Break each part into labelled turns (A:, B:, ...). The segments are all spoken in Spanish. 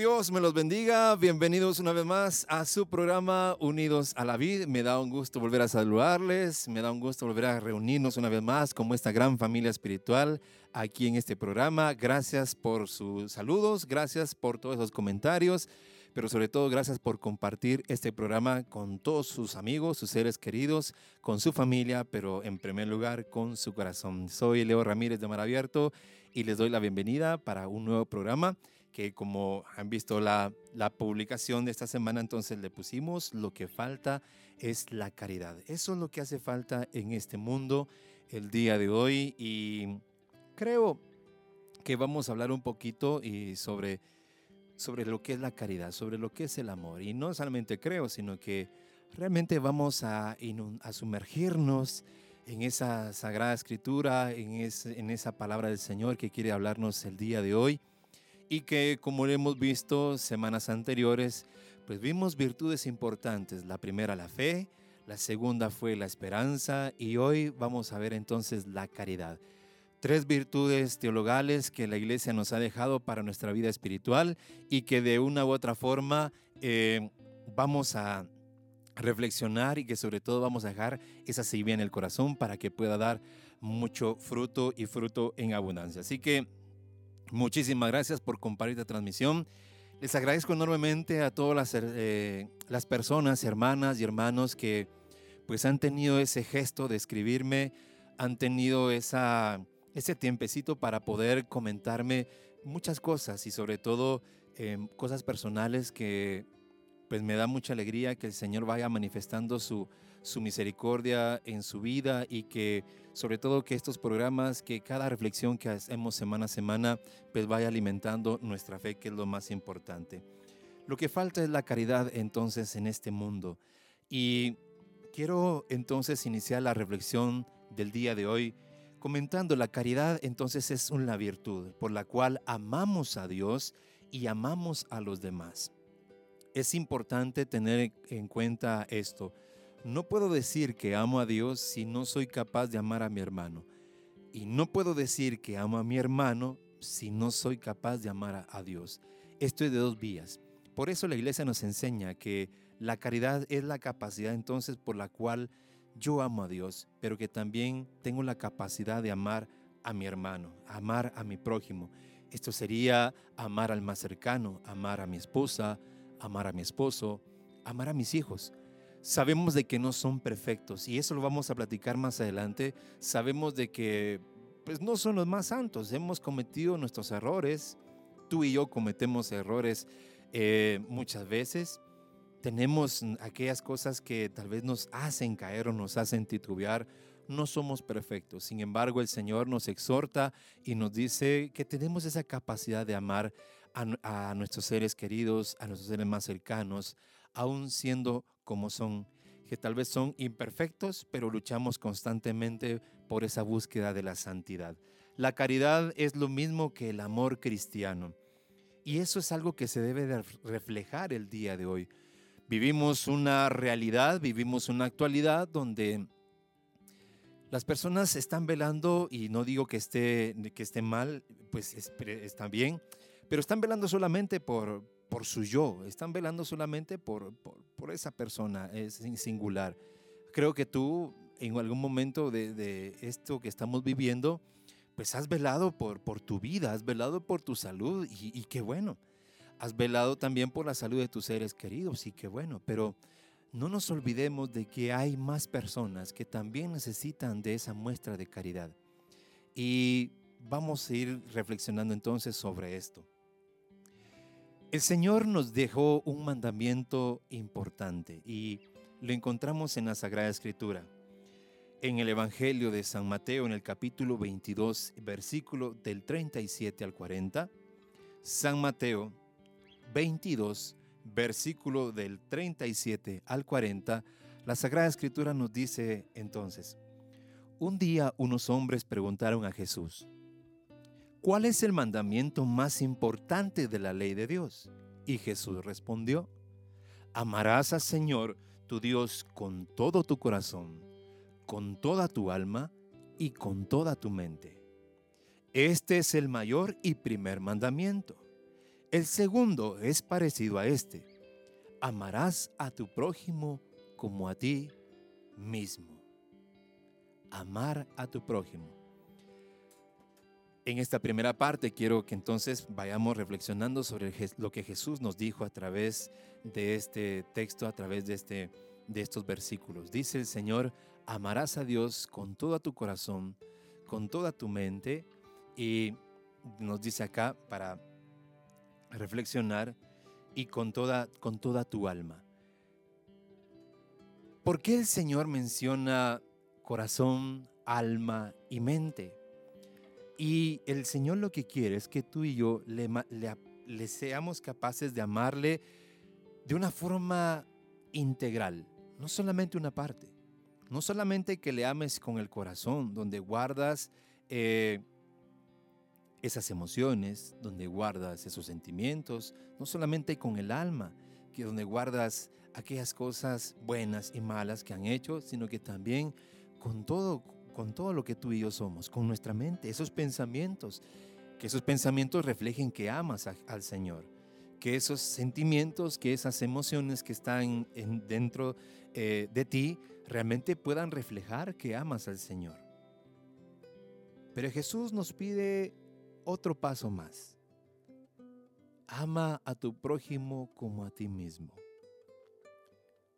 A: Dios me los bendiga. Bienvenidos una vez más a su programa Unidos a la Vida. Me da un gusto volver a saludarles. Me da un gusto volver a reunirnos una vez más como esta gran familia espiritual aquí en este programa. Gracias por sus saludos. Gracias por todos esos comentarios. Pero sobre todo, gracias por compartir este programa con todos sus amigos, sus seres queridos, con su familia, pero en primer lugar con su corazón. Soy Leo Ramírez de Mar Abierto y les doy la bienvenida para un nuevo programa que como han visto la, la, publicación de esta semana, entonces le pusimos lo que falta es la caridad. Eso es lo que hace falta en este mundo el día de hoy y creo que vamos a hablar un poquito y sobre, sobre lo que es la caridad, sobre lo que es el amor. Y no solamente creo, sino que realmente vamos a, sumergirnos en esa sagrada escritura, en, en esa palabra del Señor que quiere hablarnos el día de hoy y que como lo hemos visto semanas anteriores, pues vimos virtudes importantes. La primera la fe, la segunda fue la esperanza y hoy vamos a ver entonces la caridad. Tres virtudes teologales que la iglesia nos ha dejado para nuestra vida espiritual y que de una u otra forma eh, vamos a reflexionar y que sobre todo vamos a dejar esa semilla en el corazón para que pueda dar mucho fruto y fruto en abundancia. Así que Muchísimas gracias por compartir esta transmisión. Les agradezco enormemente a todas las, eh, las, personas, hermanas y hermanos que pues han tenido ese gesto de escribirme, han tenido esa, ese tiempecito para poder comentarme muchas cosas y sobre todo em, cosas personales que pues me da mucha alegría que el Señor vaya manifestando su, su misericordia en su vida y que sobre todo que estos programas, que cada reflexión que hacemos semana a semana, pues vaya alimentando nuestra fe, que es lo más importante. Lo que falta es la caridad entonces en este mundo. Y quiero entonces iniciar la reflexión del día de hoy comentando la caridad entonces es una virtud por la cual amamos a Dios y amamos a los demás. Es importante tener en cuenta esto. No puedo decir que amo a Dios si no soy capaz de amar a mi hermano. Y no puedo decir que amo a mi hermano si no soy capaz de amar a, Dios. Esto es de dos vías. Por eso la iglesia nos enseña que la caridad es la capacidad entonces por la cual yo amo a Dios, pero que también tengo la capacidad de amar a mi hermano, amar a mi prójimo. Esto sería amar al más cercano, amar a mi esposa, amar a mi esposo, amar a mis hijos. Sabemos de que no son perfectos y eso lo vamos a platicar más adelante. Sabemos de que pues no son los más santos, hemos cometido nuestros errores. Tú y yo cometemos errores eh, muchas veces. Tenemos aquellas cosas que tal vez nos hacen caer o nos hacen titubear. No somos perfectos. Sin embargo, el Señor nos exhorta y nos dice que tenemos esa capacidad de amar a, a nuestros seres queridos, a nuestros seres más cercanos, aún siendo como son, que tal vez son imperfectos, pero luchamos constantemente por esa búsqueda de la santidad. La caridad es lo mismo que el amor cristiano. Y eso es algo que se debe de reflejar el día de hoy. Vivimos una realidad, vivimos una actualidad donde las personas están velando, y no digo que esté, que esté mal, pues está bien, pero están velando solamente por, por su yo, están velando solamente por, por, esa persona, es singular. Creo que tú en algún momento de, esto que estamos viviendo, pues has velado por, por tu vida, has velado por tu salud y, y qué bueno. Has velado también por la salud de tus seres queridos y qué bueno, pero no nos olvidemos de que hay más personas que también necesitan de esa muestra de caridad. Y vamos a ir reflexionando entonces sobre esto. El Señor nos dejó un mandamiento importante y lo encontramos en la Sagrada Escritura. En el Evangelio de San Mateo, en el capítulo 22, versículo del 37 al 40. San Mateo 22, versículo del 37 al 40. La Sagrada Escritura nos dice entonces, un día unos hombres preguntaron a Jesús, ¿cuál es el mandamiento más importante de la ley de Dios? Y Jesús respondió, amarás al Señor tu Dios con todo tu corazón, con toda tu alma y con toda tu mente. Este es el mayor y primer mandamiento. El segundo es parecido a este. Amarás a tu prójimo como a ti mismo. Amar a tu prójimo. En esta primera parte quiero que entonces vayamos reflexionando sobre lo que Jesús nos dijo a través de este texto, a través de, este, de estos versículos. Dice el Señor, amarás a Dios con todo tu corazón, con toda tu mente y nos dice acá para reflexionar y con toda, con toda tu alma. ¿Por qué el Señor menciona corazón, alma y mente? Y el Señor lo que quiere es que tú y yo le, seamos capaces de amarle de una forma integral, no solamente una parte. No solamente que le ames con el corazón, donde guardas eh, esas emociones, donde guardas esos sentimientos, no solamente con el alma, que donde guardas aquellas cosas buenas y malas que han hecho, sino que también con todo, con todo lo que tú y yo somos, con nuestra mente, esos pensamientos, que esos pensamientos reflejen que amas al Señor, que esos sentimientos, que esas emociones que están en, dentro eh, de ti realmente puedan reflejar que amas al Señor. Pero Jesús nos pide otro paso más. Ama a tu prójimo como a ti mismo.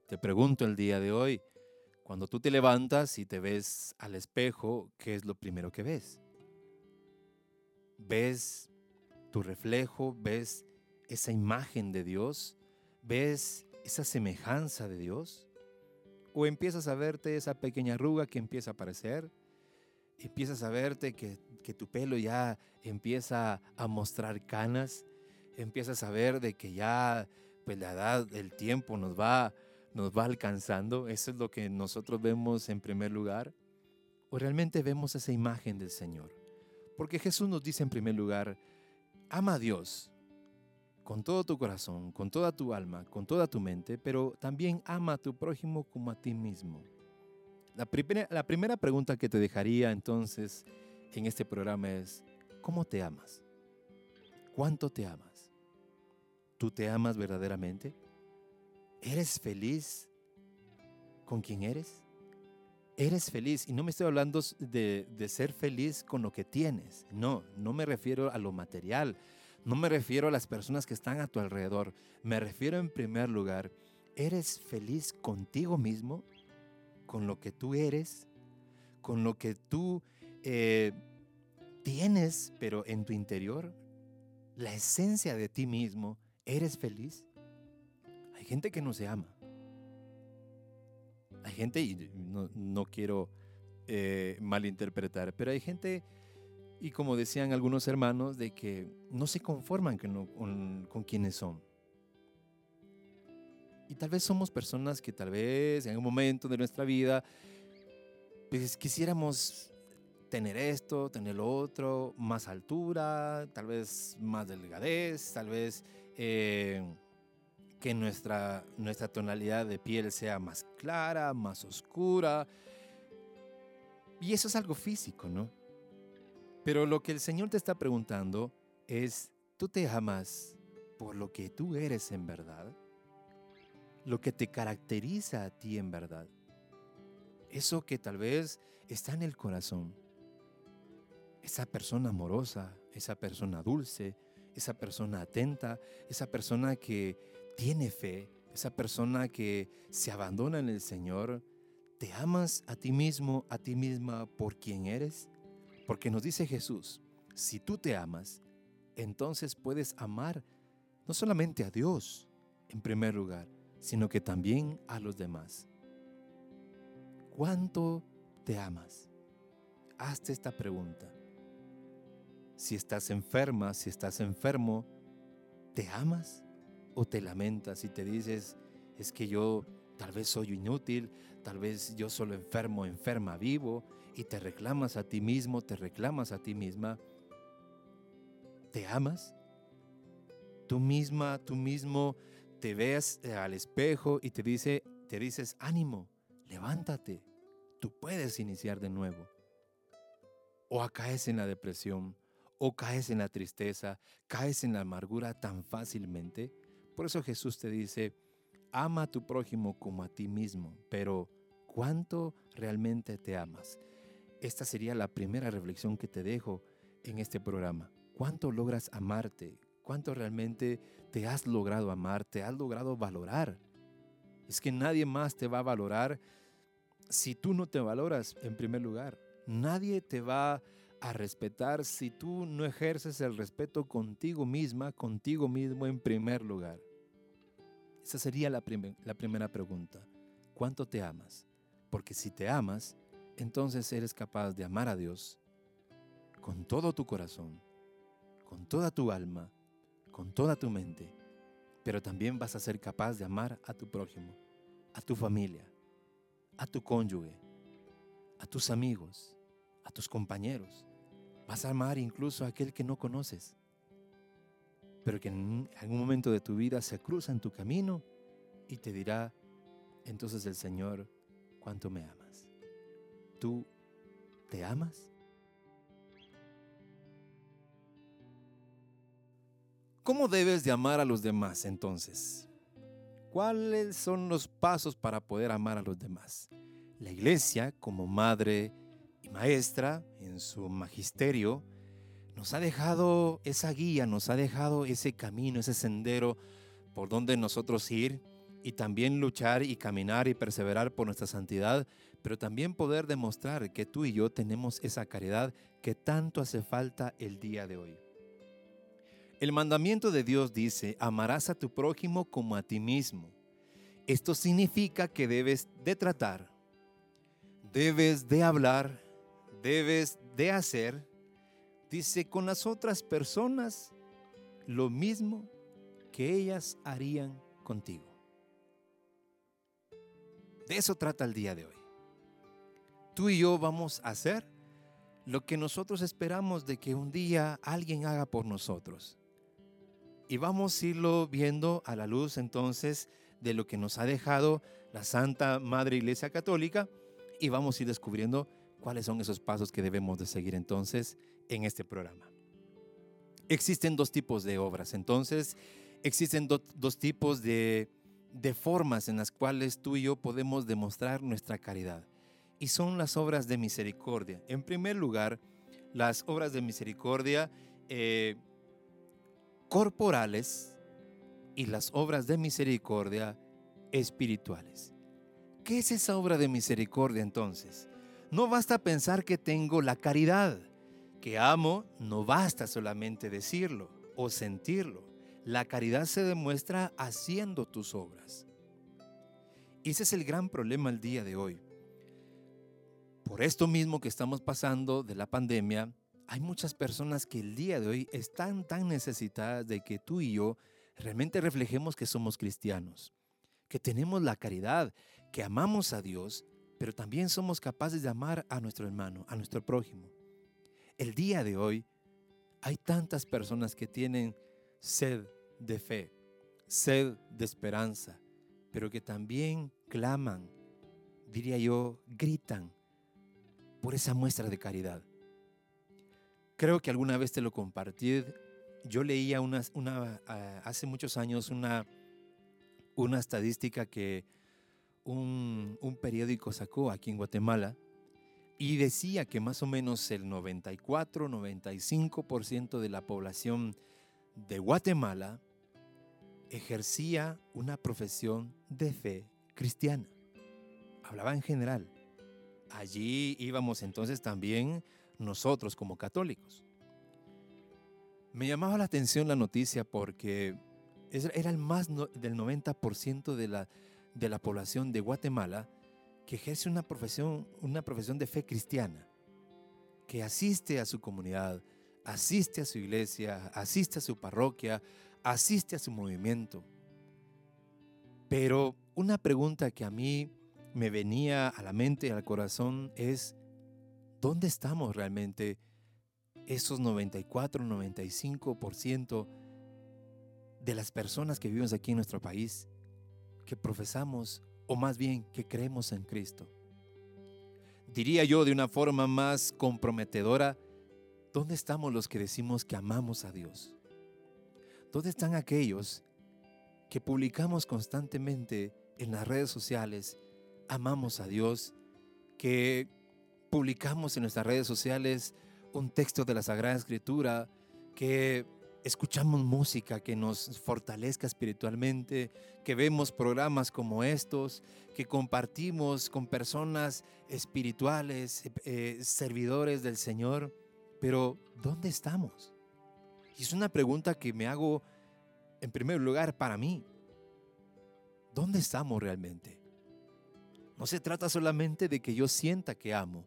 A: Te pregunto el día de hoy, cuando tú te levantas y te ves al espejo, ¿qué es lo primero que ves? ¿Ves tu reflejo? ¿Ves esa imagen de Dios? ¿Ves esa semejanza de Dios? O empiezas a verte esa pequeña arruga que empieza a aparecer. Empiezas a verte que, tu pelo ya empieza a mostrar canas. Empiezas a ver de que ya pues la edad, el tiempo nos va, nos va alcanzando. Eso es lo que nosotros vemos en primer lugar. O realmente vemos esa imagen del Señor. Porque Jesús nos dice en primer lugar, ama a Dios con todo tu corazón, con toda tu alma, con toda tu mente, pero también ama a tu prójimo como a ti mismo. La primera, la primera pregunta que te dejaría entonces en este programa es, ¿cómo te amas? ¿Cuánto te amas? ¿Tú te amas verdaderamente? ¿Eres feliz con quien eres? ¿Eres feliz? Y no me estoy hablando de, de ser feliz con lo que tienes. No, no me refiero a lo material no me refiero a las personas que están a tu alrededor. Me refiero en primer lugar, ¿eres feliz contigo mismo? ¿Con lo que tú eres? ¿Con lo que tú eh, tienes, pero en tu interior? La esencia de ti mismo, ¿eres feliz? Gente que no se ama. Hay gente, y no, quiero eh, malinterpretar, pero hay gente y como decían algunos hermanos, de que no se conforman con, con, quienes son. Y tal vez somos personas que tal vez en un momento de nuestra vida pues quisiéramos tener esto, tener lo otro, más altura, tal vez más delgadez, tal vez eh, que nuestra, nuestra tonalidad de piel sea más clara, más oscura. Y eso es algo físico, ¿no? Pero lo que el Señor te está preguntando es, ¿tú te amas por lo que tú eres en verdad? Lo que te caracteriza a ti en verdad. Eso que tal vez está en el corazón. Esa persona amorosa, esa persona dulce, esa persona atenta, esa persona que tiene fe, esa persona que se abandona en el Señor. ¿Te amas a ti mismo, a ti misma por quien eres? Porque nos dice Jesús, si tú te amas, entonces puedes amar no solamente a Dios en primer lugar, sino que también a los demás. ¿Cuánto te amas? Hazte esta pregunta. Si estás enferma, si estás enfermo, ¿te amas o te lamentas y te dices, es que yo tal vez soy inútil, tal vez yo solo enfermo, enferma vivo, y te reclamas a ti mismo, te reclamas a ti misma, ¿te amas? Tú misma, tú mismo te ves eh, al espejo y te dice, te dices, ánimo, levántate, tú puedes iniciar de nuevo. O caes en la depresión, o caes en la tristeza, caes en la amargura tan fácilmente. Por eso Jesús te dice, ama a tu prójimo como a ti mismo, pero ¿cuánto realmente te amas? Esta sería la primera reflexión que te dejo en este programa. ¿Cuánto logras amarte? ¿Cuánto realmente te has logrado amar? ¿Te has logrado valorar? Es que nadie más te va a valorar si tú no te valoras en primer lugar. Nadie te va a respetar si tú no ejerces el respeto contigo misma, contigo mismo en primer lugar. Esa sería la, la primera pregunta. ¿Cuánto te amas? Porque si te amas, entonces eres capaz de amar a Dios con todo tu corazón, con toda tu alma, con toda tu mente, pero también vas a ser capaz de amar a tu prójimo, a tu familia, a tu cónyuge, a tus amigos, a tus compañeros. Vas a amar incluso a aquel que no conoces, pero que en algún momento de tu vida se cruza en tu camino y te dirá, entonces el Señor, ¿cuánto me amas? ¿Tú te amas? ¿Cómo debes de amar a los demás entonces? ¿Cuáles son los pasos para poder amar a los demás? La iglesia, como madre maestra en su magisterio, nos ha dejado esa guía, nos ha dejado ese camino, ese sendero por donde nosotros ir y también luchar y caminar y perseverar por nuestra santidad, pero también poder demostrar que tú y yo tenemos esa caridad que tanto hace falta el día de hoy. El mandamiento de Dios dice, amarás a tu prójimo como a ti mismo. Esto significa que debes de tratar, debes de hablar, debes de hacer, dice, con las otras personas lo mismo que ellas harían contigo. De eso trata el día de hoy. Tú y yo vamos a hacer lo que nosotros esperamos de que un día alguien haga por nosotros. Y vamos a irlo viendo a la luz entonces de lo que nos ha dejado la Santa Madre Iglesia Católica y vamos a ir descubriendo cuáles son esos pasos que debemos de seguir entonces en este programa. Existen dos tipos de obras, entonces existen dos tipos de, de formas en las cuales tú y yo podemos demostrar nuestra caridad. Y son las obras de misericordia. En primer lugar, las obras de misericordia eh, corporales y las obras de misericordia espirituales. ¿Qué es esa obra de misericordia entonces? No basta pensar que tengo la caridad, que amo, no basta solamente decirlo o sentirlo. La caridad se demuestra haciendo tus obras. Y ese es el gran problema el día de hoy. Por esto mismo que estamos pasando de la pandemia, hay muchas personas que el día de hoy están tan necesitadas de que tú y yo realmente reflejemos que somos cristianos, que tenemos la caridad, que amamos a Dios, pero también somos capaces de amar a nuestro hermano, a nuestro prójimo. El día de hoy hay tantas personas que tienen sed de fe, sed de esperanza, pero que también claman, diría yo, gritan por esa muestra de caridad. Creo que alguna vez te lo compartí. Yo leía ah, hace muchos años una, una estadística que un, un periódico sacó aquí en Guatemala y decía que más o menos el 94-95% de la población de Guatemala ejercía una profesión de fe cristiana. Hablaba en general. Allí íbamos entonces también nosotros como católicos. Me llamaba la atención la noticia porque era el más del 90% de la, de la población de Guatemala que ejerce una profesión, una profesión de fe cristiana, que asiste a su comunidad, asiste a su iglesia, asiste a su parroquia, asiste a su movimiento. Pero una pregunta que a mí me venía a la mente y al corazón es, ¿Dónde estamos realmente esos 94, 95% de las personas que vivimos aquí en nuestro país, que profesamos, o más bien que creemos en Cristo? Diría yo de una forma más comprometedora, ¿Dónde estamos los que decimos que amamos a Dios? ¿Dónde están aquellos que publicamos constantemente en las redes sociales, amamos a Dios, que publicamos en nuestras redes sociales un texto de la Sagrada Escritura, que escuchamos música que nos fortalezca espiritualmente, que vemos programas como estos, que compartimos con personas espirituales, eh, servidores del Señor, pero ¿dónde estamos? Y es una pregunta que me hago en primer lugar para mí. ¿Dónde estamos realmente? No se trata solamente de que yo sienta que amo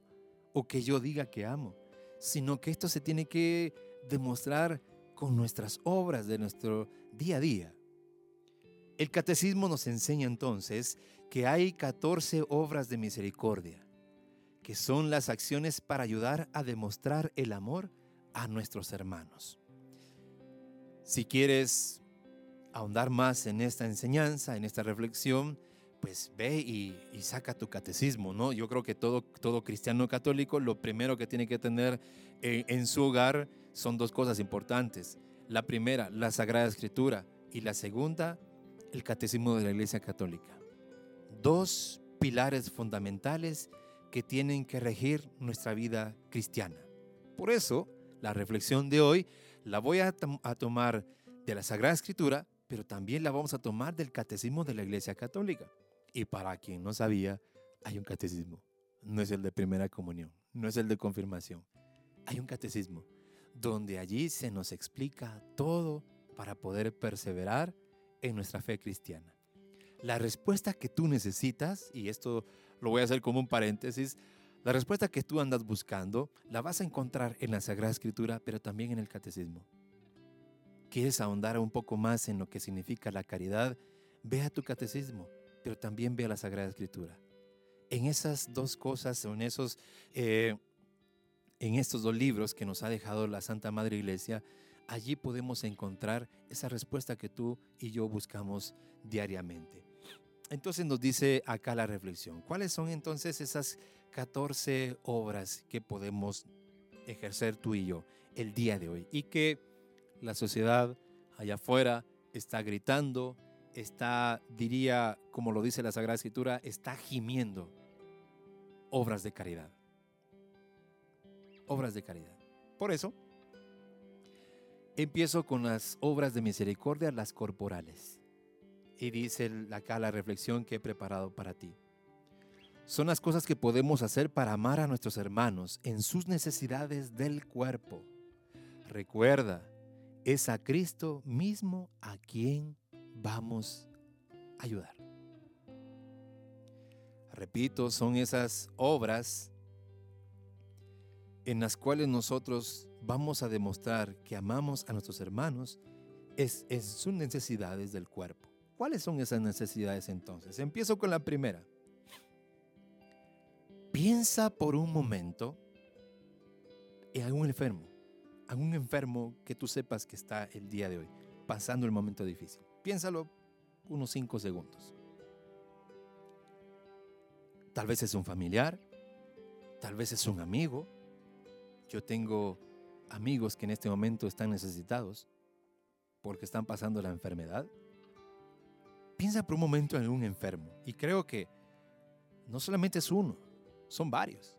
A: o que yo diga que amo, sino que esto se tiene que demostrar con nuestras obras de nuestro día a día. El catecismo nos enseña entonces que hay 14 obras de misericordia, que son las acciones para ayudar a demostrar el amor a nuestros hermanos. Si quieres ahondar más en esta enseñanza, en esta reflexión, pues ve y, saca tu catecismo, ¿no? Yo creo que todo, todo cristiano católico lo primero que tiene que tener en su hogar son dos cosas importantes. La primera, la Sagrada Escritura, y la segunda, el Catecismo de la Iglesia Católica. Dos pilares fundamentales que tienen que regir nuestra vida cristiana. Por eso, la reflexión de hoy la voy a, tomar de la Sagrada Escritura, pero también la vamos a tomar del Catecismo de la Iglesia Católica. Y para quien no sabía, hay un catecismo. No es el de primera comunión, no es el de confirmación. Hay un catecismo donde allí se nos explica todo para poder perseverar en nuestra fe cristiana. La respuesta que tú necesitas, y esto lo voy a hacer como un paréntesis, la respuesta que tú andas buscando la vas a encontrar en la Sagrada Escritura, pero también en el Catecismo. ¿Quieres ahondar un poco más en lo que significa la caridad? Ve a tu Catecismo, pero también ve a la Sagrada Escritura. En esas dos cosas, en esos eh, en estos dos libros que nos ha dejado la Santa Madre Iglesia, allí podemos encontrar esa respuesta que tú y yo buscamos diariamente. Entonces nos dice acá la reflexión, ¿cuáles son entonces esas 14 obras que podemos ejercer tú y yo el día de hoy? Y que la sociedad allá afuera está gritando, está, diría, como lo dice la Sagrada Escritura, está gimiendo obras de caridad obras de caridad. Por eso, empiezo con las obras de misericordia, las corporales. Y dice acá la reflexión que he preparado para ti. Son las cosas que podemos hacer para amar a nuestros hermanos en sus necesidades del cuerpo. Recuerda, es a Cristo mismo a quien vamos a ayudar. Repito, son esas obras en las cuales nosotros vamos a demostrar que amamos a nuestros hermanos es en sus necesidades del cuerpo. ¿Cuáles son esas necesidades entonces? Empiezo con la primera. Piensa por un momento en algún enfermo, algún enfermo que tú sepas que está el día de hoy, pasando el momento difícil. Piénsalo unos cinco segundos. Tal vez es un familiar, tal vez es un amigo, yo tengo amigos que en este momento están necesitados porque están pasando la enfermedad. Piensa por un momento en un enfermo y creo que no solamente es uno, son varios.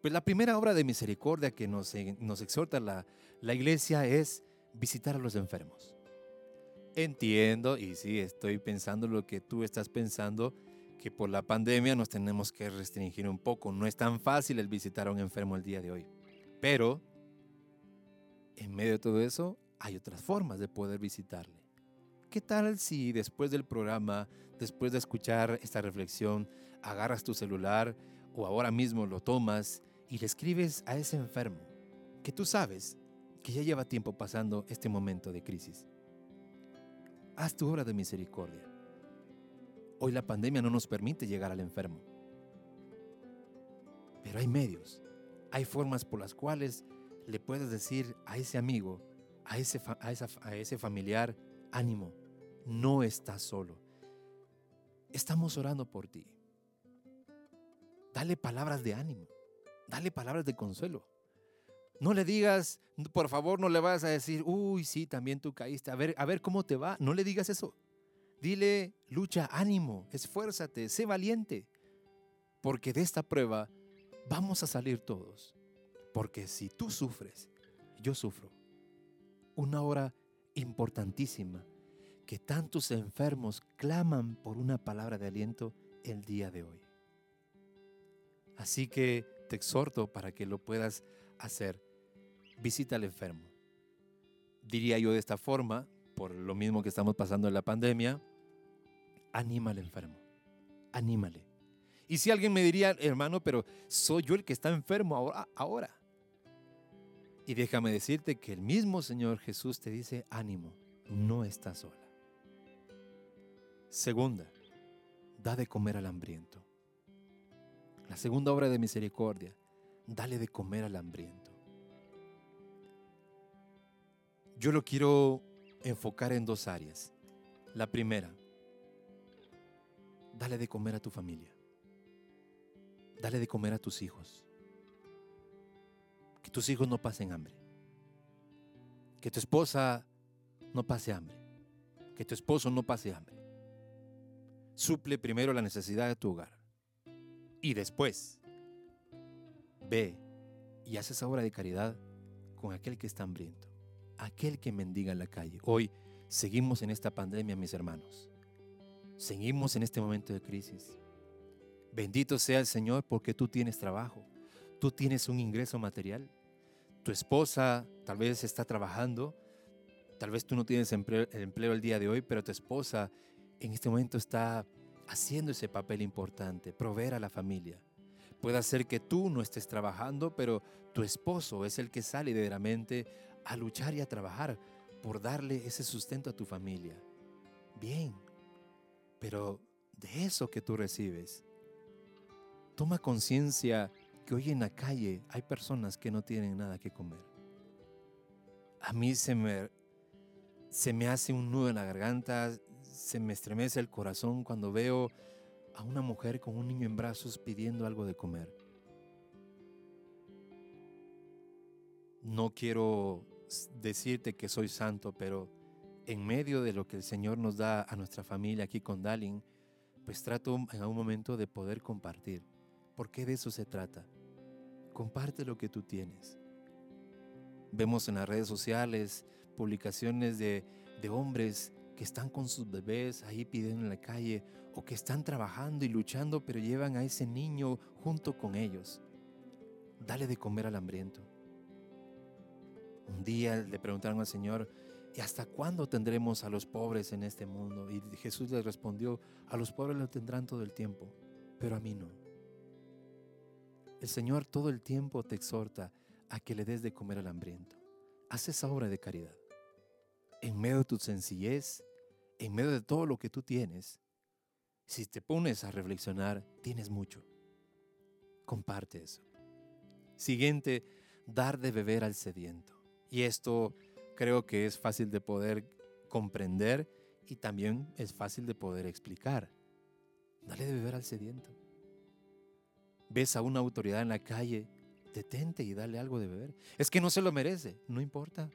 A: Pues la primera obra de misericordia que nos, exhorta la, la iglesia es visitar a los enfermos. Entiendo, y sí, estoy pensando lo que tú estás pensando, que por la pandemia nos tenemos que restringir un poco. No es tan fácil el visitar a un enfermo el día de hoy. Pero en medio de todo eso hay otras formas de poder visitarle. ¿Qué tal si después del programa, después de escuchar esta reflexión, agarras tu celular o ahora mismo lo tomas y le escribes a ese enfermo que tú sabes que ya lleva tiempo pasando este momento de crisis? Haz tu obra de misericordia. Hoy la pandemia no nos permite llegar al enfermo. Pero hay medios, hay formas por las cuales le puedes decir a ese amigo, a ese, a, ese familiar, ánimo, no estás solo. Estamos orando por ti. Dale palabras de ánimo, dale palabras de consuelo. No le digas, por favor, no le vas a decir, uy, sí, también tú caíste, a ver, a ver cómo te va. No le digas eso. Dile, lucha, ánimo, esfuérzate, sé valiente. Porque de esta prueba vamos a salir todos. Porque si tú sufres, yo sufro. Una hora importantísima que tantos enfermos claman por una palabra de aliento el día de hoy. Así que te exhorto para que lo puedas hacer. Visita al enfermo. Diría yo de esta forma, por lo mismo que estamos pasando en la pandemia, anima al enfermo. Anímale. Y si alguien me diría, hermano, pero soy yo el que está enfermo ahora. Y déjame decirte que el mismo Señor Jesús te dice, ánimo, no estás sola. Segunda, da de comer al hambriento. La segunda obra de misericordia, dale de comer al hambriento. Yo lo quiero enfocar en dos áreas. La primera, dale de comer a tu familia. Dale de comer a tus hijos. Que tus hijos no pasen hambre. Que tu esposa no pase hambre. Que tu esposo no pase hambre. Suple primero la necesidad de tu hogar. Y después, ve y haz esa obra de caridad con aquel que está hambriento, aquel que mendiga en la calle. Hoy seguimos en esta pandemia, mis hermanos. Seguimos en este momento de crisis. Bendito sea el Señor porque tú tienes trabajo, tú tienes un ingreso material. Tu esposa tal vez está trabajando, tal vez tú no tienes empleo, el día de hoy, pero tu esposa en este momento está haciendo ese papel importante, proveer a la familia. Puede ser que tú no estés trabajando, pero tu esposo es el que sale mente a luchar y a trabajar por darle ese sustento a tu familia. Bien, pero de eso que tú recibes, toma conciencia que hoy en la calle hay personas que no tienen nada que comer. A mí se me, se me hace un nudo en la garganta, se me estremece el corazón cuando veo a una mujer con un niño en brazos pidiendo algo de comer. No quiero decirte que soy santo, pero en medio de lo que el Señor nos da a nuestra familia aquí con Dalin, pues trato en algún momento de poder compartir. Porque de eso se trata. Comparte lo que tú tienes. Vemos en las redes sociales publicaciones de, de hombres que están con sus bebés ahí pidiendo en la calle o que están trabajando y luchando pero llevan a ese niño junto con ellos. Dale de comer al hambriento. Un día le preguntaron al Señor, ¿y hasta cuándo tendremos a los pobres en este mundo? Y Jesús les respondió, a los pobres lo tendrán todo el tiempo, pero a mí no. El Señor todo el tiempo te exhorta a que le des de comer al hambriento. Haz esa obra de caridad en medio de tu sencillez, en medio de todo lo que tú tienes, si te pones a reflexionar, tienes mucho. Comparte eso. Siguiente, dar de beber al sediento. Y esto creo que es fácil de poder comprender y también es fácil de poder explicar. Dale de beber al sediento. Ves a una autoridad en la calle, detente y dale algo de beber. Es que no se lo merece, no importa.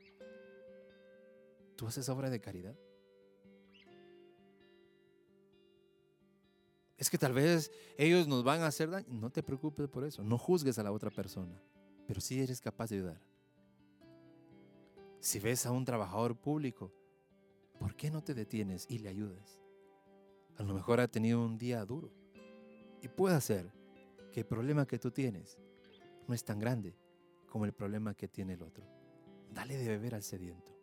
A: ¿Tú haces obra de caridad? Es que tal vez ellos nos van a hacer daño. No te preocupes por eso. No juzgues a la otra persona. Pero sí eres capaz de ayudar. Si ves a un trabajador público, ¿por qué no te detienes y le ayudas? A lo mejor ha tenido un día duro. Y puede ser que el problema que tú tienes no es tan grande como el problema que tiene el otro. Dale de beber al sediento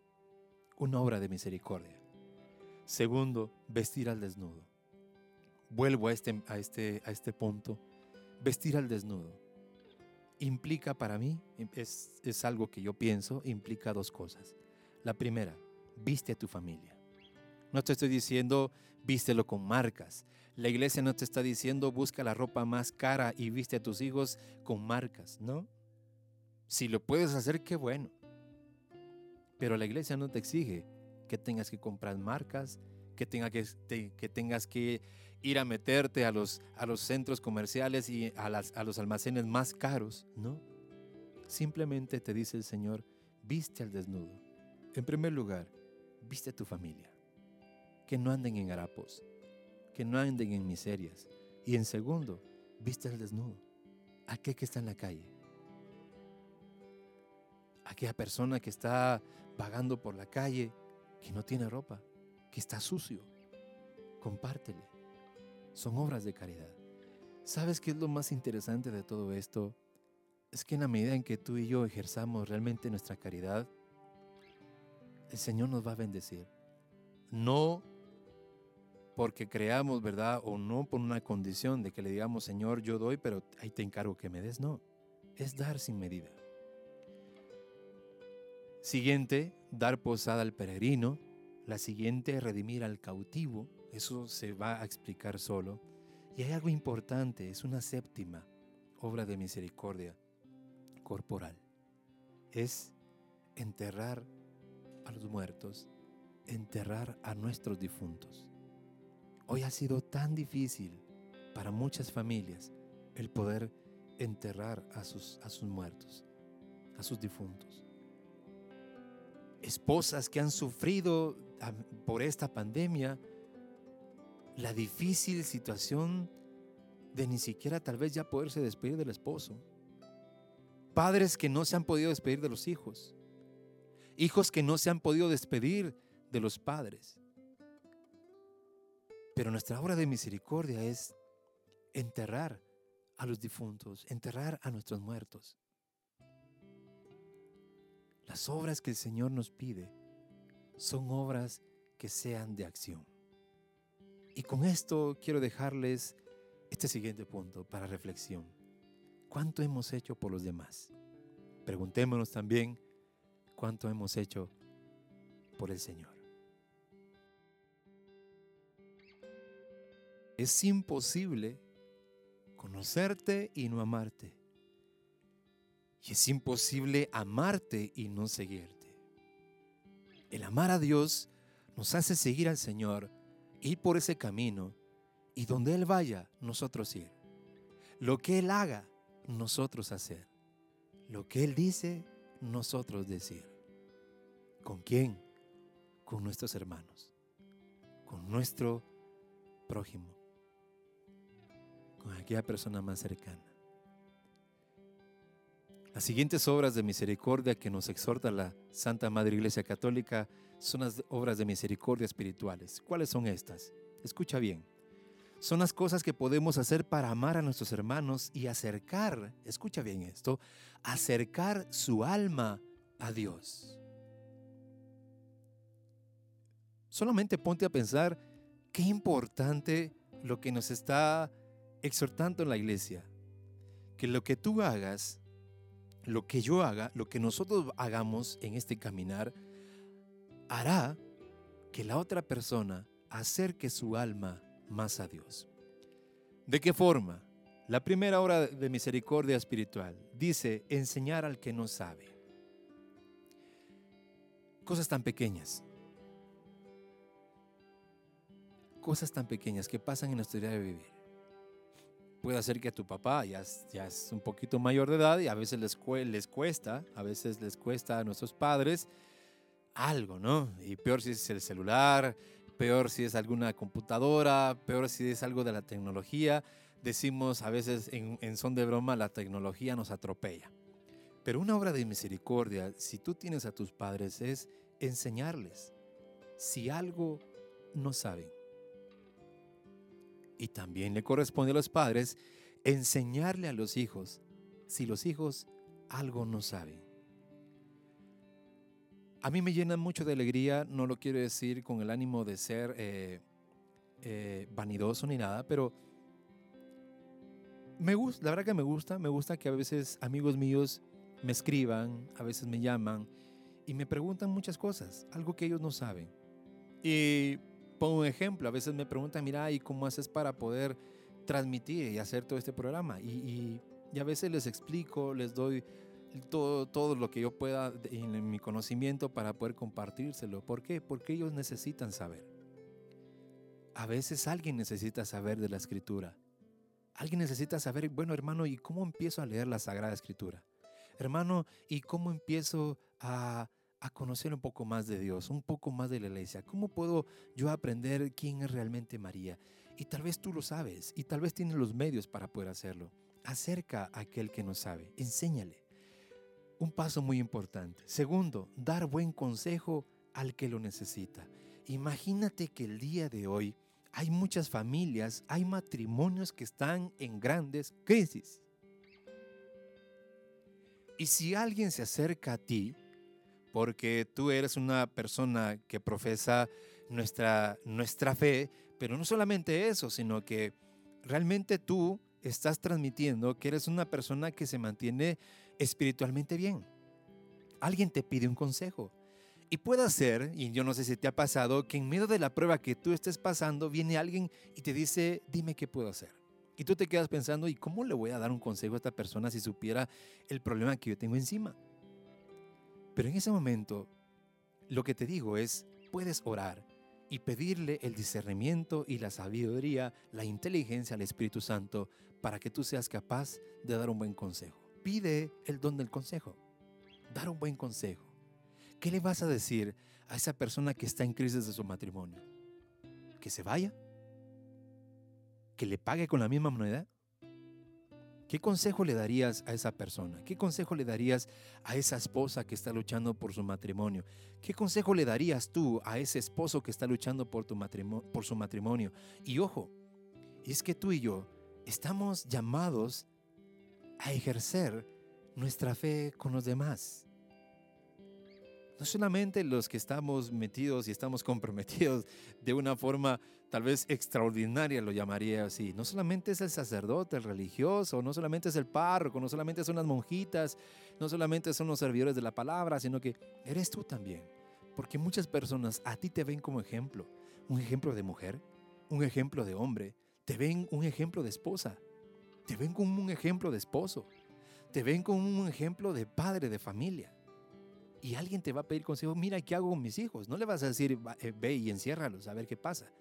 A: una obra de misericordia. Segundo, vestir al desnudo. Vuelvo a este, a este, a este punto. Vestir al desnudo. Implica para mí, es, es algo que yo pienso, implica dos cosas. La primera, viste a tu familia. No te estoy diciendo vístelo con marcas. La iglesia no te está diciendo busca la ropa más cara y viste a tus hijos con marcas, ¿no? Si lo puedes hacer, qué bueno. Pero la iglesia no te exige que tengas que comprar marcas, que, tenga que, que tengas que ir a meterte a los, a los centros comerciales y a, las, a los almacenes más caros, ¿no? Simplemente te dice el Señor, viste al desnudo. En primer lugar, viste a tu familia. Que no anden en harapos, que no anden en miserias. Y en segundo, viste al desnudo, aquel que está en la calle. Aquella persona que está vagando por la calle, que no tiene ropa, que está sucio. Compártele. Son obras de caridad. ¿Sabes qué es lo más interesante de todo esto? Es que en la medida en que tú y yo ejerzamos realmente nuestra caridad, el Señor nos va a bendecir. No porque creamos, ¿verdad? O no por una condición de que le digamos, Señor, yo doy, pero ahí te encargo que me des. No, es dar sin medida. Siguiente, dar posada al peregrino. La siguiente, redimir al cautivo. Eso se va a explicar solo. Y hay algo importante, es una séptima obra de misericordia corporal. Es enterrar a los muertos, enterrar a nuestros difuntos. Hoy ha sido tan difícil para muchas familias el poder enterrar a sus, a sus muertos, a sus difuntos. Esposas que han sufrido por esta pandemia la difícil situación de ni siquiera tal vez ya poderse despedir del esposo. Padres que no se han podido despedir de los hijos. Hijos que no se han podido despedir de los padres. Pero nuestra obra de misericordia es enterrar a los difuntos, enterrar a nuestros muertos. Las obras que el Señor nos pide son obras que sean de acción. Y con esto quiero dejarles este siguiente punto para reflexión. ¿Cuánto hemos hecho por los demás? Preguntémonos también cuánto hemos hecho por el Señor. Es imposible conocerte y no amarte. Y es imposible amarte y no seguirte. El amar a Dios nos hace seguir al Señor, ir por ese camino y donde Él vaya, nosotros ir. Lo que Él haga, nosotros hacer. Lo que Él dice, nosotros decir. ¿Con quién? Con nuestros hermanos, con nuestro prójimo aquella persona más cercana. Las siguientes obras de misericordia que nos exhorta la Santa Madre Iglesia Católica son las obras de misericordia espirituales. ¿Cuáles son estas? Escucha bien. Son las cosas que podemos hacer para amar a nuestros hermanos y acercar, escucha bien esto, acercar su alma a Dios. Solamente ponte a pensar qué importante lo que nos está exhortando en la iglesia que lo que tú hagas, lo que yo haga, lo que nosotros hagamos en este caminar, hará que la otra persona acerque su alma más a Dios. ¿De qué forma? La primera hora de misericordia espiritual dice enseñar al que no sabe. Cosas tan pequeñas. Cosas tan pequeñas que pasan en nuestra vida de vivir puede ser que a tu papá ya, ya es un poquito mayor de edad y a veces les, les cuesta, a veces les cuesta a nuestros padres algo, ¿no? Y peor si es el celular, peor si es alguna computadora, peor si es algo de la tecnología. Decimos a veces en, en son de broma, la tecnología nos atropella. Pero una obra de misericordia, si tú tienes a tus padres, es enseñarles si algo no saben y también le corresponde a los padres enseñarle a los hijos si los hijos algo no saben. A mí me llena mucho de alegría, no lo quiero decir con el ánimo de ser eh, eh, vanidoso ni nada, pero me gusta, la verdad que me gusta, me gusta que a veces amigos míos me escriban, a veces me llaman y me preguntan muchas cosas, algo que ellos no saben. Y Pongo un ejemplo, a veces me preguntan, mira, ¿y cómo haces para poder transmitir y hacer todo este programa? Y, a veces les explico, les doy todo, todo lo que yo pueda en mi conocimiento para poder compartírselo. ¿Por qué? Porque ellos necesitan saber. A veces alguien necesita saber de la escritura. Alguien necesita saber, bueno hermano, ¿y cómo empiezo a leer la Sagrada Escritura? hermano, ¿y cómo empiezo a, a conocer un poco más de Dios, un poco más de la iglesia? ¿Cómo puedo yo aprender quién es realmente María? Y tal vez tú lo sabes y tal vez tienes los medios para poder hacerlo. Acerca a aquel que no sabe, enséñale. Un paso muy importante. Segundo, dar buen consejo al que lo necesita. Imagínate que el día de hoy hay muchas familias, hay matrimonios que están en grandes crisis. Y si alguien se acerca a ti, porque tú eres una persona que profesa nuestra, nuestra fe, pero no solamente eso, sino que realmente tú estás transmitiendo que eres una persona que se mantiene espiritualmente bien. Alguien te pide un consejo. Y puede ser, y yo no sé si te ha pasado, que en medio de la prueba que tú estés pasando, viene alguien y te dice, dime qué puedo hacer. Y tú te quedas pensando, ¿y cómo le voy a dar un consejo a esta persona si supiera el problema que yo tengo encima? Pero en ese momento, lo que te digo es, puedes orar y pedirle el discernimiento y la sabiduría, la inteligencia al Espíritu Santo para que tú seas capaz de dar un buen consejo. Pide el don del consejo, dar un buen consejo. ¿Qué le vas a decir a esa persona que está en crisis de su matrimonio? ¿Que se vaya? ¿Que le pague con la misma moneda? ¿Qué consejo le darías a esa persona? ¿Qué consejo le darías a esa esposa que está luchando por su matrimonio? ¿Qué consejo le darías tú a ese esposo que está luchando por, su matrimonio? Y ojo, es que tú y yo estamos llamados a ejercer nuestra fe con los demás no solamente los que estamos metidos y estamos comprometidos de una forma tal vez extraordinaria, lo llamaría así, no solamente es el sacerdote, el religioso, no solamente es el párroco, no solamente son las monjitas, no solamente son los servidores de la palabra, sino que eres tú también. Porque muchas personas a ti te ven como ejemplo, un ejemplo de mujer, un ejemplo de hombre, te ven un ejemplo de esposa, te ven como un ejemplo de esposo, te ven como un ejemplo de padre de familia y alguien te va a pedir consejo, mira, ¿qué hago con mis hijos? No le vas a decir, eh, ve y enciérralos a ver qué pasa.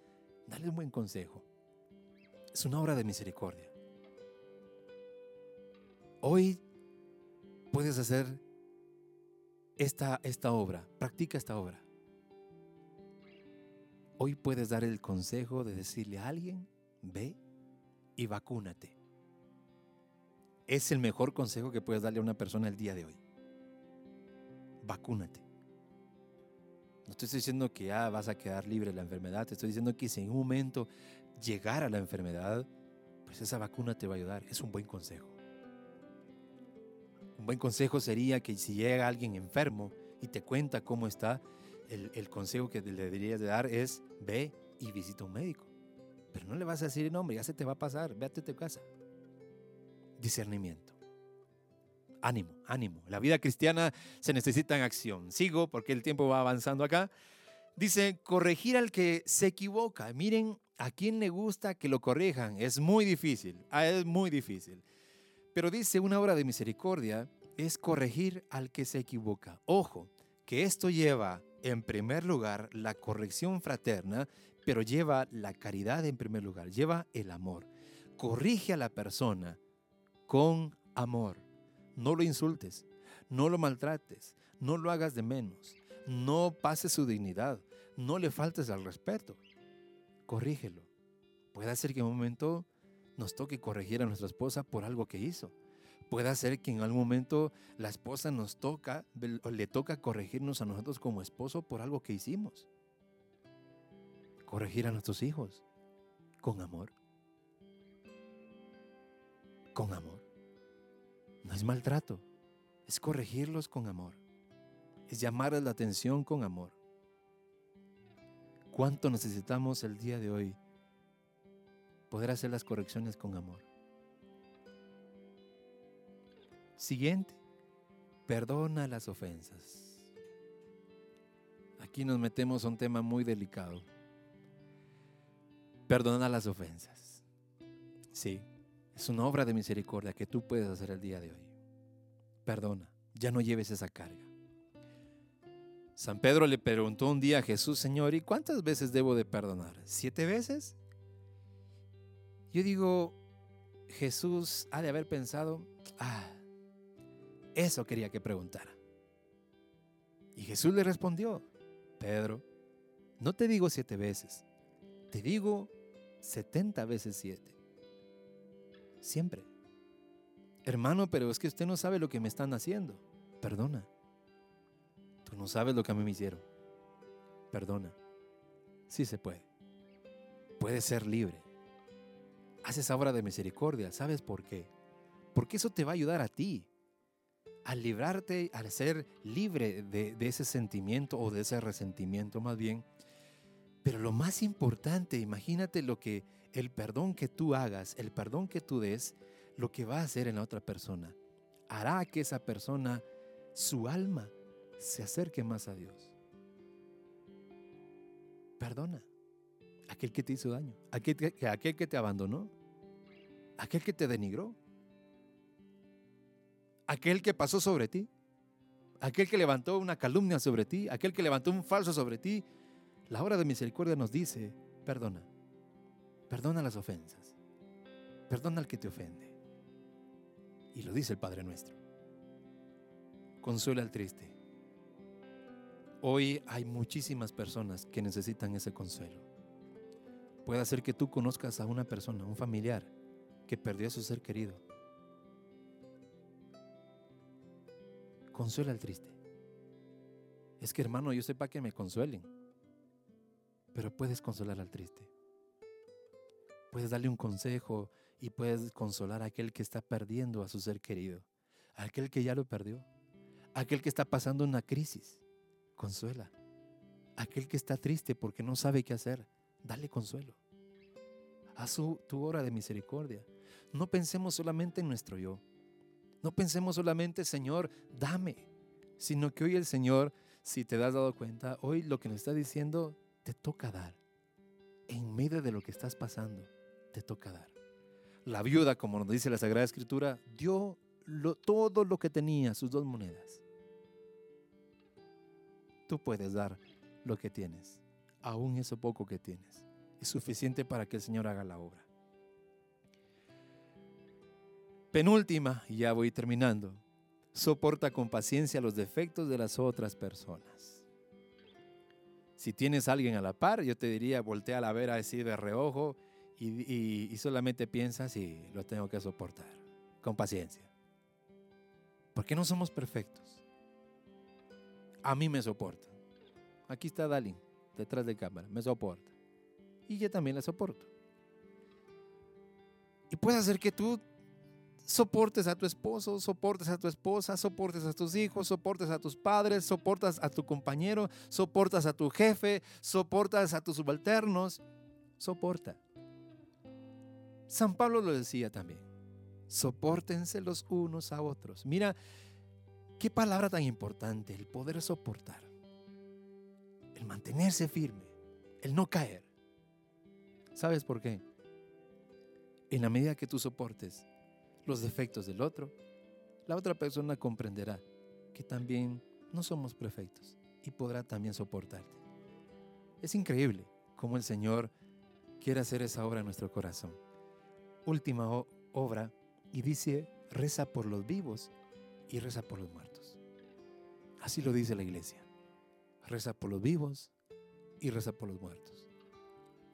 A: Dale un buen consejo. Es una obra de misericordia. Hoy puedes hacer esta, esta obra, practica esta obra. Hoy puedes dar el consejo de decirle a alguien, ve y vacúnate. Es el mejor consejo que puedes darle a una persona el día de hoy vacúnate. No estoy diciendo que ya vas a quedar libre de la enfermedad, te estoy diciendo que si en un momento llegara la enfermedad, pues esa vacuna te va a ayudar. Es un buen consejo. Un buen consejo sería que si llega alguien enfermo y te cuenta cómo está, el, consejo que le deberías de dar es ve y visita a un médico. Pero no le vas a decir, no, hombre, ya se te va a pasar, véate a tu casa. Discernimiento ánimo, ánimo. La vida cristiana se necesita en acción. Sigo porque el tiempo va avanzando acá. Dice, corregir al que se equivoca. Miren, a quién le gusta que lo corrijan. Es muy difícil, ah, es muy difícil. Pero dice, una obra de misericordia es corregir al que se equivoca. Ojo, que esto lleva en primer lugar la corrección fraterna, pero lleva la caridad en primer lugar, lleva el amor. Corrige a la persona con amor. No lo insultes, no lo maltrates, no lo hagas de menos, no pases su dignidad, no le faltes al respeto. Corrígelo. Puede ser que en un momento nos toque corregir a nuestra esposa por algo que hizo. Puede ser que en algún momento la esposa nos toca, le toca corregirnos a nosotros como esposo por algo que hicimos. Corregir a nuestros hijos con amor. Con amor. No es maltrato, es corregirlos con amor, es llamarles la atención con amor. ¿Cuánto necesitamos el día de hoy poder hacer las correcciones con amor? Siguiente, perdona las ofensas. Aquí nos metemos a un tema muy delicado. Perdona las ofensas. Sí, es una obra de misericordia que tú puedes hacer el día de hoy. Perdona, ya no lleves esa carga. San Pedro le preguntó un día a Jesús, Señor, ¿y cuántas veces debo de perdonar? ¿Siete veces? Yo digo, Jesús ha de haber pensado, ah, Eso quería que preguntara. Y Jesús le respondió, Pedro, no te digo siete veces, te digo setenta veces siete. Siempre. Hermano, pero es que usted no sabe lo que me están haciendo. Perdona. Tú no sabes lo que a mí me hicieron. Perdona. Sí se puede. Puedes ser libre. Haces esa obra de misericordia. ¿Sabes por qué? Porque eso te va a ayudar a ti. Al librarte, al ser libre de, de ese sentimiento o de ese resentimiento más bien. Pero lo más importante, imagínate lo que el perdón que tú hagas, el perdón que tú des, lo que va a hacer en la otra persona. Hará que esa persona, su alma, se acerque más a Dios. Perdona. Aquel que te hizo daño, aquel que, aquel que te abandonó, aquel que te denigró, aquel que pasó sobre ti, aquel que levantó una calumnia sobre ti, aquel que levantó un falso sobre ti. La hora de misericordia nos dice, perdona, perdona las ofensas, perdona al que te ofende. Y lo dice el Padre nuestro. Consuela al triste. Hoy hay muchísimas personas que necesitan ese consuelo. Puede ser que tú conozcas a una persona, un familiar, que perdió a su ser querido. Consuela al triste. Es que hermano, yo sepa que me consuelen, pero puedes consolar al triste. Puedes darle un consejo y puedes consolar a aquel que está perdiendo a su ser querido, a aquel que ya lo perdió, a aquel que está pasando una crisis. Consuela. Aquel que está triste porque no sabe qué hacer, dale consuelo. Haz tu hora de misericordia. No pensemos solamente en nuestro yo. No pensemos solamente, Señor, dame. Sino que hoy el Señor, si te has dado cuenta, hoy lo que nos está diciendo, te toca dar. En medio de lo que estás pasando, te toca dar. La viuda, como nos dice la Sagrada Escritura, dio todo lo que tenía, sus dos monedas. Tú puedes dar lo que tienes, aún eso poco que tienes. Es suficiente para que el Señor haga la obra. Penúltima, y ya voy terminando. Soporta con paciencia los defectos de las otras personas. Si tienes a alguien a la par, yo te diría, voltea a la vera así de reojo y, y solamente piensa si lo tengo que soportar. Con paciencia. Porque no somos perfectos a mí me soporta. Aquí está Dalin, detrás de cámara, me soporta. Y yo también la soporto. Y puede hacer que tú soportes a tu esposo, soportes a tu esposa, soportes a tus hijos, soportes a tus padres, soportas a tu compañero, soportas a tu jefe, soportas a tus subalternos. Soporta. San Pablo lo decía también. Sopórtense los unos a otros. Mira, Qué palabra tan importante, el poder soportar, el mantenerse firme, el no caer. ¿Sabes por qué? En la medida que tú soportes los defectos del otro, la otra persona comprenderá que también no somos perfectos y podrá también soportarte. Es increíble cómo el Señor quiere hacer esa obra en nuestro corazón. Última obra y dice, reza por los vivos y reza por los muertos. Así lo dice la iglesia. Reza por los vivos y reza por los muertos.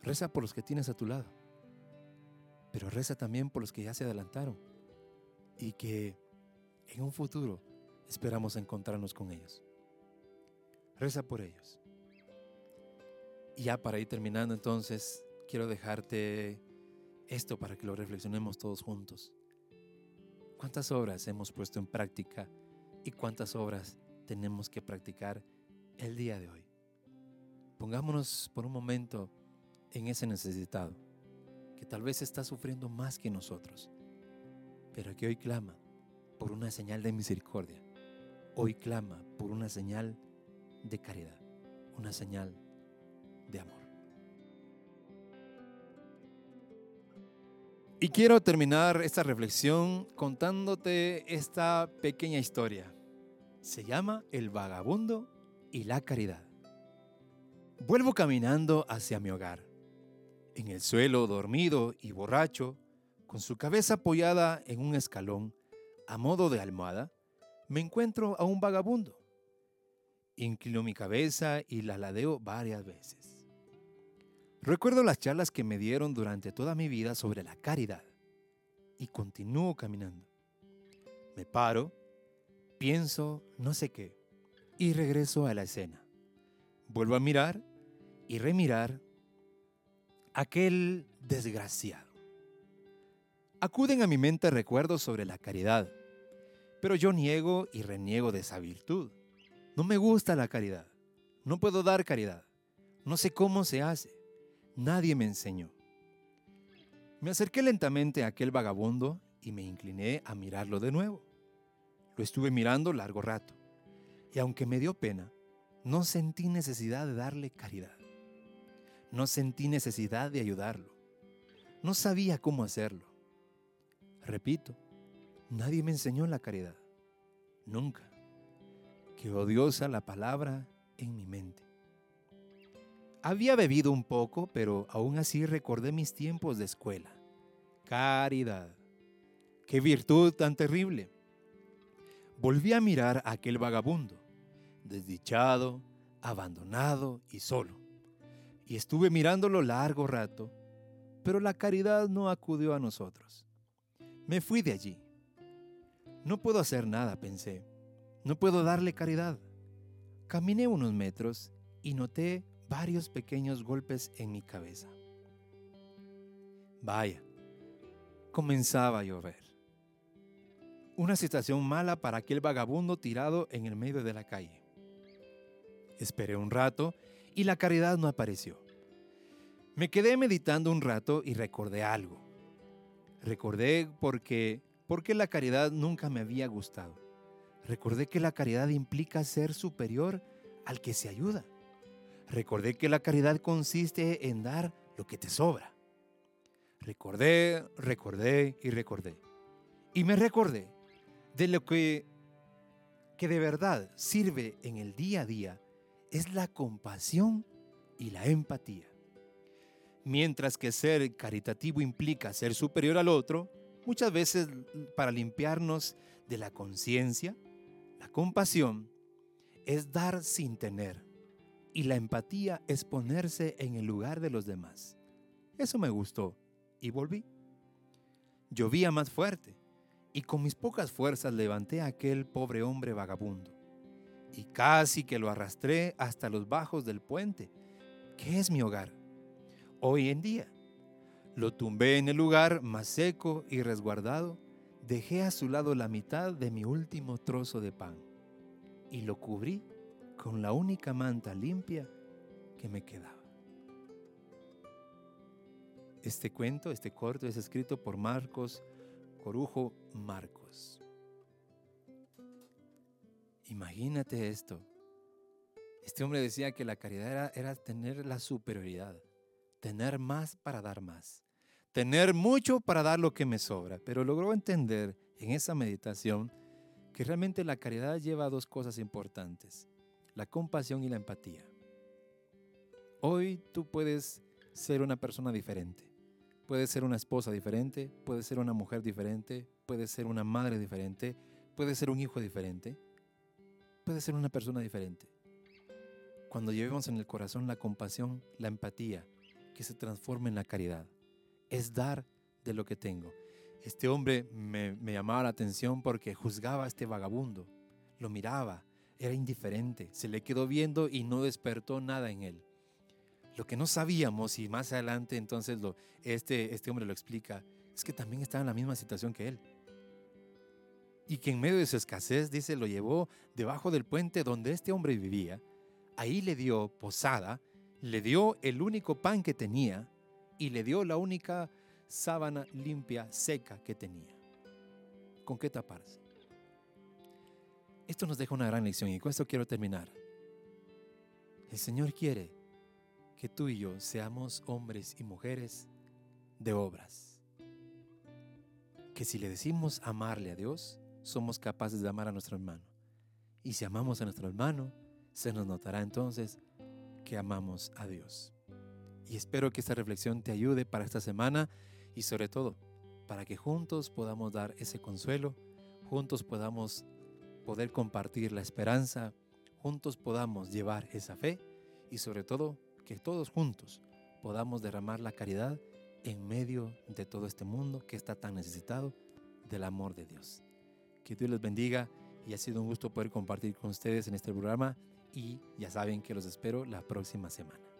A: Reza por los que tienes a tu lado. Pero reza también por los que ya se adelantaron y que en un futuro esperamos encontrarnos con ellos. Reza por ellos. Y ya para ir terminando entonces, quiero dejarte esto para que lo reflexionemos todos juntos. ¿Cuántas obras hemos puesto en práctica y cuántas obras tenemos que practicar el día de hoy? Pongámonos por un momento en ese necesitado, que tal vez está sufriendo más que nosotros, pero que hoy clama por una señal de misericordia. Hoy clama por una señal de caridad, una señal de amor. Y quiero terminar esta reflexión contándote esta pequeña historia. Se llama El vagabundo y la caridad. Vuelvo caminando hacia mi hogar. En el suelo, dormido y borracho, con su cabeza apoyada en un escalón, a modo de almohada, me encuentro a un vagabundo. Inclino mi cabeza y la ladeo varias veces. Recuerdo las charlas que me dieron durante toda mi vida sobre la caridad y continúo caminando. Me paro, pienso no sé qué y regreso a la escena. Vuelvo a mirar y remirar aquel desgraciado. Acuden a mi mente recuerdos sobre la caridad, pero yo niego y reniego de esa virtud. No me gusta la caridad. No puedo dar caridad. No sé cómo se hace. Nadie me enseñó. Me acerqué lentamente a aquel vagabundo y me incliné a mirarlo de nuevo. Lo estuve mirando largo rato y aunque me dio pena, no sentí necesidad de darle caridad. No sentí necesidad de ayudarlo. No sabía cómo hacerlo. Repito, nadie me enseñó la caridad. Nunca. Qué odiosa la palabra en mi mente. Había bebido un poco, pero aún así recordé mis tiempos de escuela. Caridad. Qué virtud tan terrible. Volví a mirar a aquel vagabundo, desdichado, abandonado y solo. Y estuve mirándolo largo rato, pero la caridad no acudió a nosotros. Me fui de allí. No puedo hacer nada, pensé. No puedo darle caridad. Caminé unos metros y noté varios pequeños golpes en mi cabeza. Vaya, comenzaba a llover. Una situación mala para aquel vagabundo tirado en el medio de la calle. Esperé un rato y la caridad no apareció. Me quedé meditando un rato y recordé algo. Recordé porque, porque la caridad nunca me había gustado. Recordé que la caridad implica ser superior al que se ayuda. Recordé que la caridad consiste en dar lo que te sobra. Recordé, recordé y recordé. Y me recordé de lo que, que de verdad sirve en el día a día es la compasión y la empatía. Mientras que ser caritativo implica ser superior al otro, muchas veces para limpiarnos de la conciencia, la compasión es dar sin tener y la empatía es ponerse en el lugar de los demás. Eso me gustó y volví. Llovía más fuerte y con mis pocas fuerzas levanté a aquel pobre hombre vagabundo y casi que lo arrastré hasta los bajos del puente, que es mi hogar. Hoy en día, lo tumbé en el lugar más seco y resguardado, dejé a su lado la mitad de mi último trozo de pan y lo cubrí con la única manta limpia que me quedaba. Este cuento, este corto, es escrito por Marcos Corujo Marcos. Imagínate esto. Este hombre decía que la caridad era, tener la superioridad, tener más para dar más, tener mucho para dar lo que me sobra, pero logró entender en esa meditación que realmente la caridad lleva dos cosas importantes, la compasión y la empatía. Hoy tú puedes ser una persona diferente, puedes ser una esposa diferente, puedes ser una mujer diferente, puedes ser una madre diferente, puedes ser un hijo diferente, puedes ser una persona diferente. Cuando llevemos en el corazón la compasión, la empatía, que se transforma en la caridad, es dar de lo que tengo. Este hombre me, llamaba la atención porque juzgaba a este vagabundo, lo miraba, era indiferente, se le quedó viendo y no despertó nada en él. Lo que no sabíamos, y más adelante entonces este, este hombre lo explica, es que también estaba en la misma situación que él. Y que en medio de su escasez, dice, lo llevó debajo del puente donde este hombre vivía. Ahí le dio posada, le dio el único pan que tenía y le dio la única sábana limpia, seca que tenía. ¿Con qué taparse? Esto nos deja una gran lección y con esto quiero terminar. El Señor quiere que tú y yo seamos hombres y mujeres de obras. Que si le decimos amarle a Dios, somos capaces de amar a nuestro hermano. Y si amamos a nuestro hermano, se nos notará entonces que amamos a Dios. Y espero que esta reflexión te ayude para esta semana y sobre todo para que juntos podamos dar ese consuelo, juntos podamos poder compartir la esperanza, juntos podamos llevar esa fe y sobre todo que todos juntos podamos derramar la caridad en medio de todo este mundo que está tan necesitado del amor de Dios. Que Dios les bendiga y ha sido un gusto poder compartir con ustedes en este programa y ya saben que los espero la próxima semana.